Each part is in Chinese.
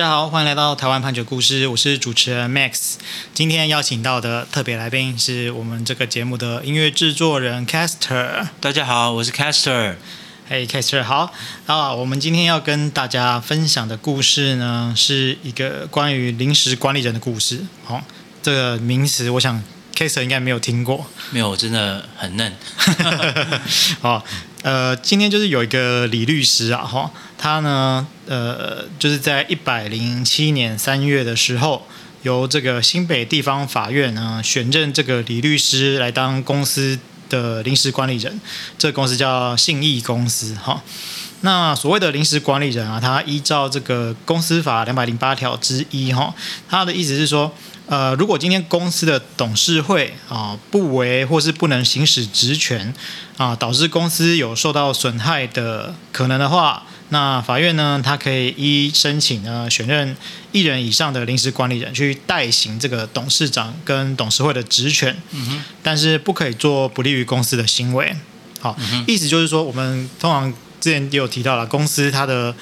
大家好，欢迎来到台湾判决故事，我是主持人 Max。今天邀请到的特别来宾是我们这个节目的音乐制作人 Caster。大家好，我是 Caster。嘿，Caster，好啊！我们今天要跟大家分享的故事呢，是一个关于临时管理人的故事。好、哦，这个名词，我想 Caster 应该没有听过。没有，真的很嫩。好。呃，今天就是有一个李律师啊，哈，他呢，呃，就是在一百零七年三月的时候，由这个新北地方法院呢选任这个李律师来当公司的临时管理人，这公司叫信义公司，哈。那所谓的临时管理人啊，他依照这个公司法两百零八条之一，哈，他的意思是说。呃，如果今天公司的董事会啊不为或是不能行使职权啊，导致公司有受到损害的可能的话，那法院呢，他可以依申请呢选任一人以上的临时管理人去代行这个董事长跟董事会的职权，嗯，但是不可以做不利于公司的行为。好，嗯，意思就是说，我们通常之前也有提到了，公司它的。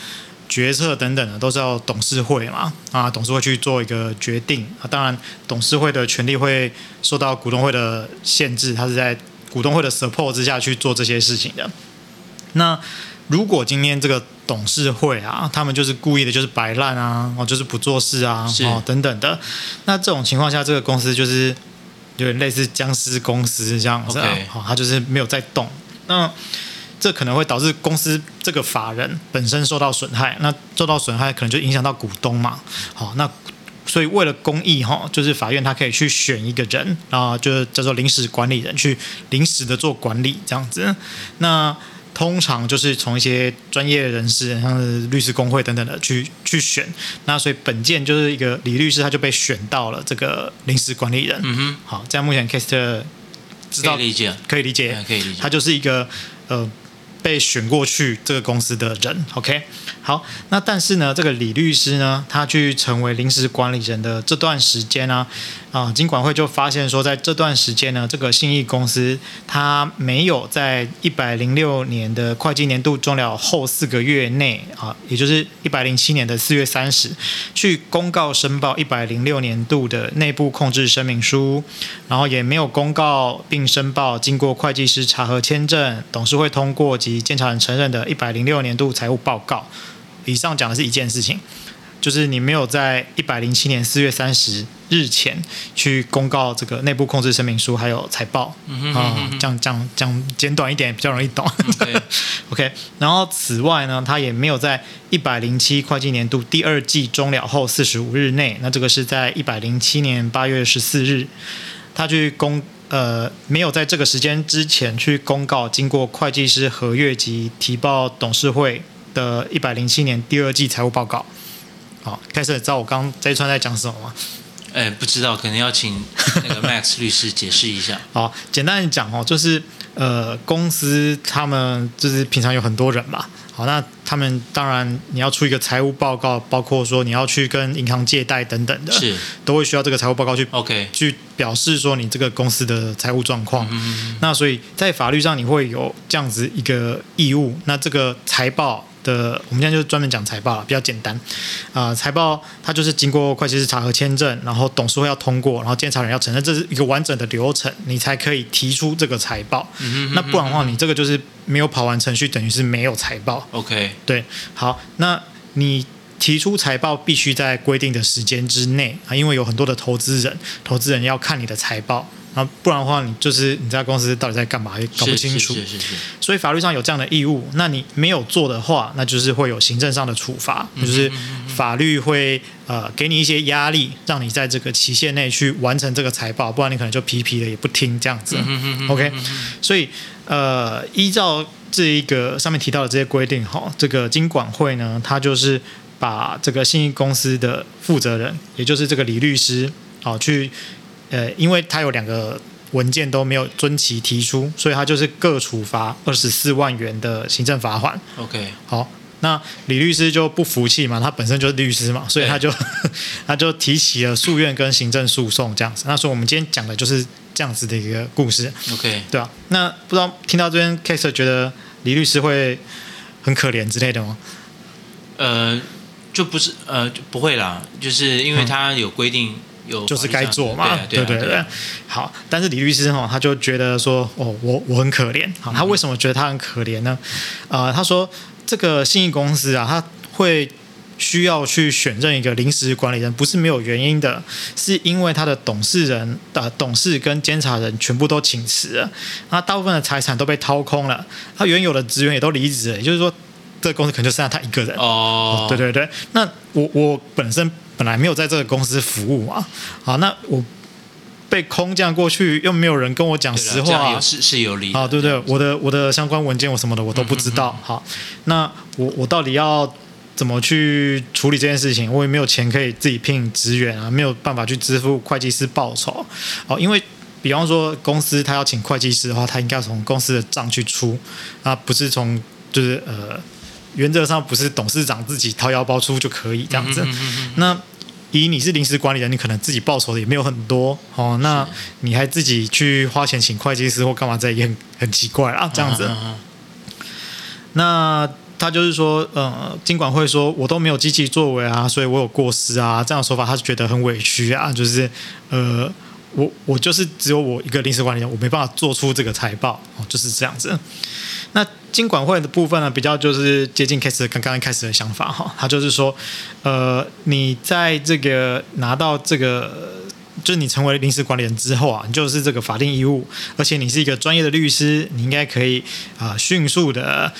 决策等等的都是要董事会嘛，啊，董事会去做一个决定啊。当然，董事会的权利会受到股东会的限制，他是在股东会的 support 之下去做这些事情的。那如果今天这个董事会啊，他们就是故意的，就是摆烂啊，哦，就是不做事啊，哦，等等的，那这种情况下，这个公司就是有点类似僵尸公司这样子，好，他就是没有在动。那这可能会导致公司这个法人本身受到损害，那受到损害可能就影响到股东嘛。好，那所以为了公益哈，就是法院他可以去选一个人啊，就是叫做临时管理人，去临时的做管理这样子。那通常就是从一些专业人士，像是律师工会等等的去去选。那所以本件就是一个李律师，他就被选到了这个临时管理人。嗯哼。好，这样目前 Caster 知道可以理解，可以理解，可以理解。他就是一个呃。被选过去这个公司的人，OK，好，那但是呢，这个李律师呢，他去成为临时管理人的这段时间呢，啊，啊金管会就发现说，在这段时间呢，这个信义公司它没有在一百零六年的会计年度终了后四个月内啊，也就是一百零七年的四月三十，去公告申报一百零六年度的内部控制声明书，然后也没有公告并申报经过会计师查核签证、董事会通过及监察人承认的一百零六年度财务报告。以上讲的是一件事情。就是你没有在一百零七年四月三十日前去公告这个内部控制声明书，还有财报，啊，讲讲讲简短一点比较容易懂。Okay. OK，然后此外呢，他也没有在一百零七会计年度第二季终了后四十五日内，那这个是在一百零七年八月十四日，他去公呃没有在这个时间之前去公告经过会计师核阅及提报董事会的一百零七年第二季财务报告。好，开始知道我刚刚这一串在讲什么吗？哎，不知道，可能要请那个 Max 律师解释一下。好，简单的讲哦，就是呃，公司他们就是平常有很多人嘛。好，那他们当然你要出一个财务报告，包括说你要去跟银行借贷等等的，是都会需要这个财务报告去 OK 去表示说你这个公司的财务状况。嗯。那所以在法律上你会有这样子一个义务。那这个财报。的，我们现在就专门讲财报了，比较简单。啊、呃，财报它就是经过会计师查核签证，然后董事会要通过，然后监察人要承认，这是一个完整的流程，你才可以提出这个财报。嗯哼嗯哼。那不然的话，你这个就是没有跑完程序，等于是没有财报。OK。对，好，那你提出财报必须在规定的时间之内啊，因为有很多的投资人，投资人要看你的财报。啊，不然的话，你就是你这家公司到底在干嘛，也搞不清楚。是是是是是。所以法律上有这样的义务，那你没有做的话，那就是会有行政上的处罚，就是法律会呃给你一些压力，让你在这个期限内去完成这个财报，不然你可能就皮皮的也不听这样子。OK，所以呃依照这一个上面提到的这些规定哈，这个经管会呢，他就是把这个信义公司的负责人，也就是这个李律师，好去。呃，因为他有两个文件都没有遵其提出，所以他就是各处罚二十四万元的行政罚款。OK，好，那李律师就不服气嘛，他本身就是律师嘛，所以他就 他就提起了诉愿跟行政诉讼这样子。那所以我们今天讲的就是这样子的一个故事。OK，对啊，那不知道听到这边 Caster 觉得李律师会很可怜之类的吗？呃。就不是呃就不会啦，就是因为他有规定。就是该做嘛，对对对。好，但是李律师哈，他就觉得说，哦，我我很可怜。好，他为什么觉得他很可怜呢？呃，他说这个信义公司啊，他会需要去选任一个临时管理人，不是没有原因的，是因为他的董事人的董事跟监察人全部都请辞了，那大部分的财产都被掏空了，他原有的职员也都离职了，也就是说，这个公司可能就剩下他一个人。哦，对对对。那我我本身。本来没有在这个公司服务嘛，好，那我被空降过去，又没有人跟我讲实话，是是有理，啊，对不对？我的我的相关文件我什么的我都不知道，好，那我我到底要怎么去处理这件事情？我也没有钱可以自己聘职员啊，没有办法去支付会计师报酬，哦，因为比方说公司他要请会计师的话，他应该要从公司的账去出，啊，不是从就是呃。原则上不是董事长自己掏腰包出就可以这样子。那以你是临时管理人，你可能自己报酬的也没有很多哦。那你还自己去花钱请会计师或干嘛，这也很很奇怪啊。这样子。那他就是说，呃，金管会说我都没有积极作为啊，所以我有过失啊。这样的说法，他是觉得很委屈啊。就是呃，我我就是只有我一个临时管理人，我没办法做出这个财报哦，就是这样子。那金管会的部分呢，比较就是接近开始刚刚开始的想法哈，他就是说，呃，你在这个拿到这个，就是你成为临时管理人之后啊，你就是这个法定义务，而且你是一个专业的律师，你应该可以啊、迅速的。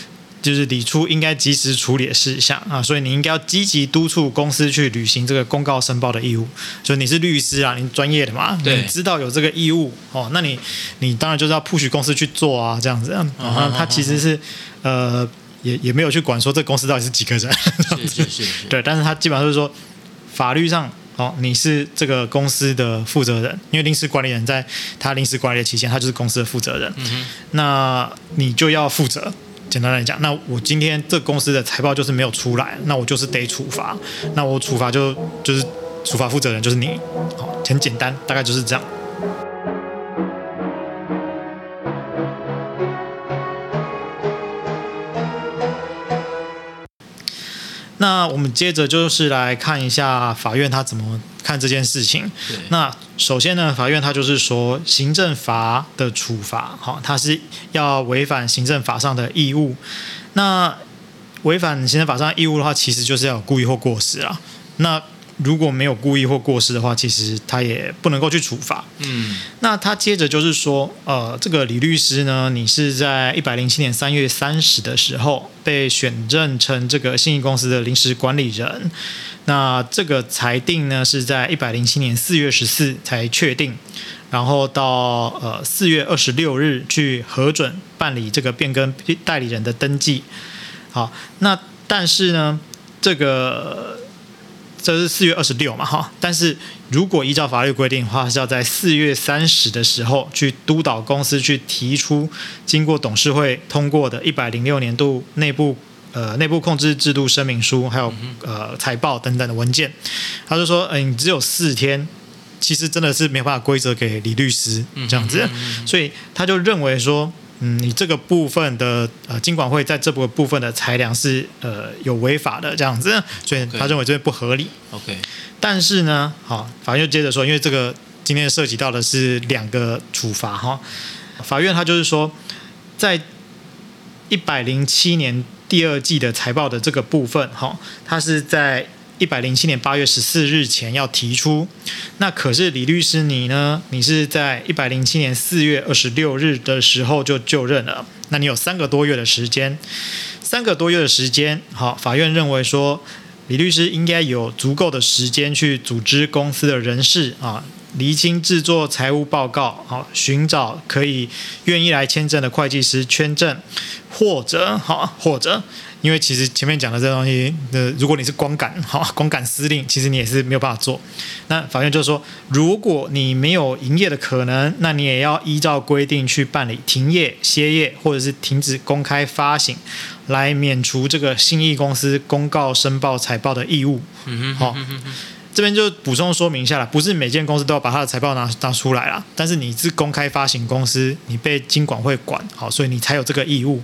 就是理出应该及时处理的事项啊，所以你应该要积极督促公司去履行这个公告申报的义务。所以你是律师啊，你专业的嘛，对你知道有这个义务哦，那你你当然就是要 push 公司去做啊，这样子。然后他其实是呃，也也没有去管说这公司到底是几个人，是是是，是，对，但是他基本上就是说法律上哦，你是这个公司的负责人，因为临时管理人在他临时管理的期间，他就是公司的负责人，嗯，那你就要负责。简单来讲，那我今天这公司的财报就是没有出来，那我就是得处罚。那我处罚就就是处罚负责人就是你，好，很简单，大概就是这样。那我们接着就是来看一下法院他怎么看这件事情。那首先呢，法院他就是说，行政法的处罚，哈，他是要违反行政法上的义务。那违反行政法上的义务的话，其实就是要有故意或过失啊。那如果没有故意或过失的话，其实他也不能够去处罚。嗯，那他接着就是说，呃，这个李律师呢，你是在一百零七年三月三十的时候被选任成这个信义公司的临时管理人。那这个裁定呢，是在一百零七年四月十四才确定，然后到呃四月二十六日去核准办理这个变更代理人的登记。好，那但是呢，这个。这是四月二十六嘛，哈，但是如果依照法律规定的话，是要在四月三十的时候去督导公司去提出经过董事会通过的一百零六年度内部呃内部控制制度声明书，还有呃财报等等的文件。他就说，嗯，你只有四天，其实真的是没有办法规则给李律师这样子，所以他就认为说。嗯，你这个部分的呃，金管会在这个部分的裁量是呃有违法的这样子，所以他认为这边不合理。OK，但是呢，好，法院接着说，因为这个今天涉及到的是两个处罚哈，法院他就是说，在一百零七年第二季的财报的这个部分哈，它是在。一百零七年八月十四日前要提出，那可是李律师你呢？你是在一百零七年四月二十六日的时候就就任了，那你有三个多月的时间，三个多月的时间，好，法院认为说李律师应该有足够的时间去组织公司的人事啊，厘清制作财务报告，好，寻找可以愿意来签证的会计师签证，或者好，或者。因为其实前面讲的这东西，呃，如果你是光杆 哈，光杆司令，其实你也是没有办法做。那法院就是说，如果你没有营业的可能，那你也要依照规定去办理停业、歇业或者是停止公开发行，来免除这个信义公司公告申报财报的义务。嗯哼，好。这边就补充说明一下了，不是每间公司都要把它的财报拿拿出来啦，但是你是公开发行公司，你被金管会管，好，所以你才有这个义务。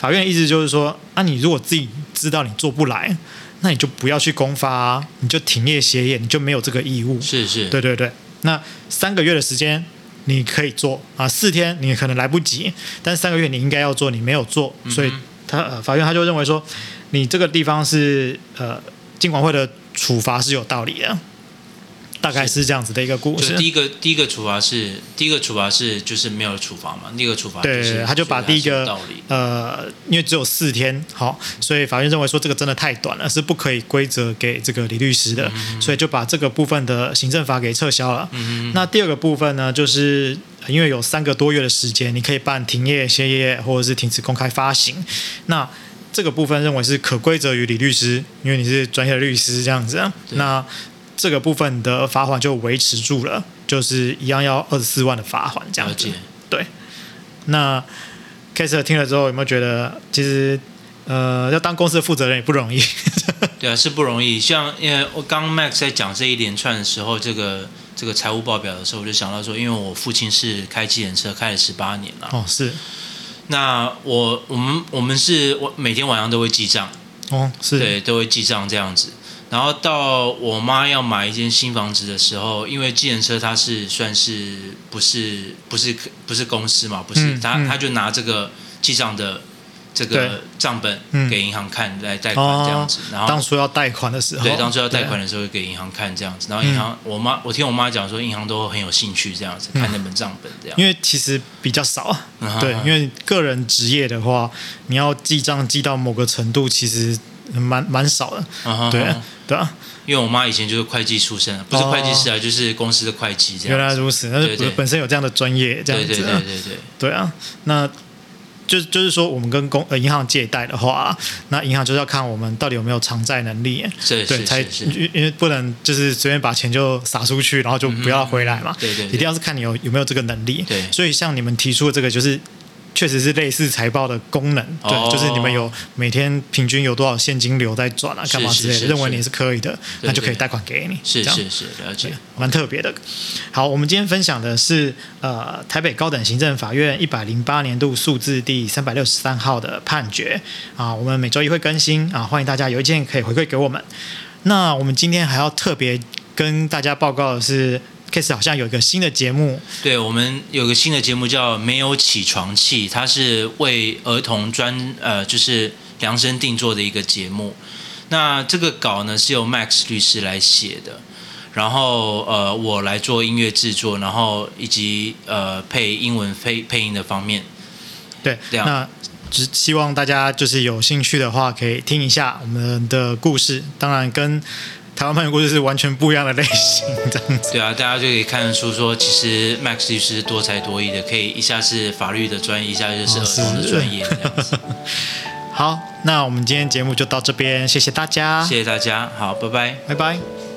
法院的意思就是说，啊，你如果自己知道你做不来，那你就不要去公发啊，你就停业歇业，你就没有这个义务。是是，对对对。那三个月的时间你可以做啊，四天你可能来不及，但三个月你应该要做，你没有做，所以他呃法院他就认为说，你这个地方是呃金管会的处罚是有道理的。大概是这样子的一个故事。第一个第一个处罚是第一个处罚是就是没有处罚嘛，第一个处罚对，他就把第一个呃，因为只有四天，好，所以法院认为说这个真的太短了，是不可以归责给这个李律师的，所以就把这个部分的行政法给撤销了。那第二个部分呢，就是因为有三个多月的时间，你可以办停业、歇业或者是停止公开发行，那这个部分认为是可归责于李律师，因为你是专业的律师这样子啊，那。这个部分的罚款就维持住了，就是一样要二十四万的罚款这样子。对，那 Kaiser 听了之后有没有觉得，其实呃，要当公司的负责人也不容易？对啊，是不容易。像因为我刚 Max 在讲这一连串的时候，这个这个财务报表的时候，我就想到说，因为我父亲是开机人车开了十八年了。哦，是。那我我们我们是我每天晚上都会记账。哦，是。对，都会记账这样子。然后到我妈要买一间新房子的时候，因为计程车它是算是不是不是不是公司嘛，不是，他、嗯、他就拿这个记账的这个账本给银行看来贷款这样子。然后当初要贷款的时候，对，当初要贷款的时候给银行看这样子。然后银行，我妈我听我妈讲说，银行都很有兴趣这样子看那本账本这样。因为其实比较少，对，因为个人职业的话，你要记账记到某个程度，其实。蛮蛮少的，啊、对对啊，因为我妈以前就是会计出身，不是会计师啊，哦、就是公司的会计这样。原来如此，那是本身有这样的专业，这样子。对对对对对，对啊，那就就是说，我们跟公呃银行借贷的话，那银行就是要看我们到底有没有偿债能力，对，才因为不能就是随便把钱就撒出去，然后就不要回来嘛。对对，一定要是看你有有没有这个能力。对，所以像你们提出的这个就是。确实是类似财报的功能，对，哦、就是你们有每天平均有多少现金流在转啊，干嘛之类的，认为你是可以的，那就可以贷款给你，是这样是是了解，蛮特别的。好，我们今天分享的是呃台北高等行政法院一百零八年度数字第三百六十三号的判决啊，我们每周一会更新啊，欢迎大家有意见可以回馈给我们。那我们今天还要特别跟大家报告的是。Case 好像有一个新的节目，对，我们有个新的节目叫《没有起床气》，它是为儿童专呃，就是量身定做的一个节目。那这个稿呢是由 Max 律师来写的，然后呃我来做音乐制作，然后以及呃配英文配配音的方面。对，这样。那只希望大家就是有兴趣的话，可以听一下我们的故事，当然跟。台湾判决故事是完全不一样的类型，这样子。对啊，大家就可以看得出说，其实 Max 律师多才多艺的，可以一下是法律的专业，一下就是儿童的专业这样子。好，那我们今天节目就到这边，谢谢大家，谢谢大家，好，拜拜，拜拜。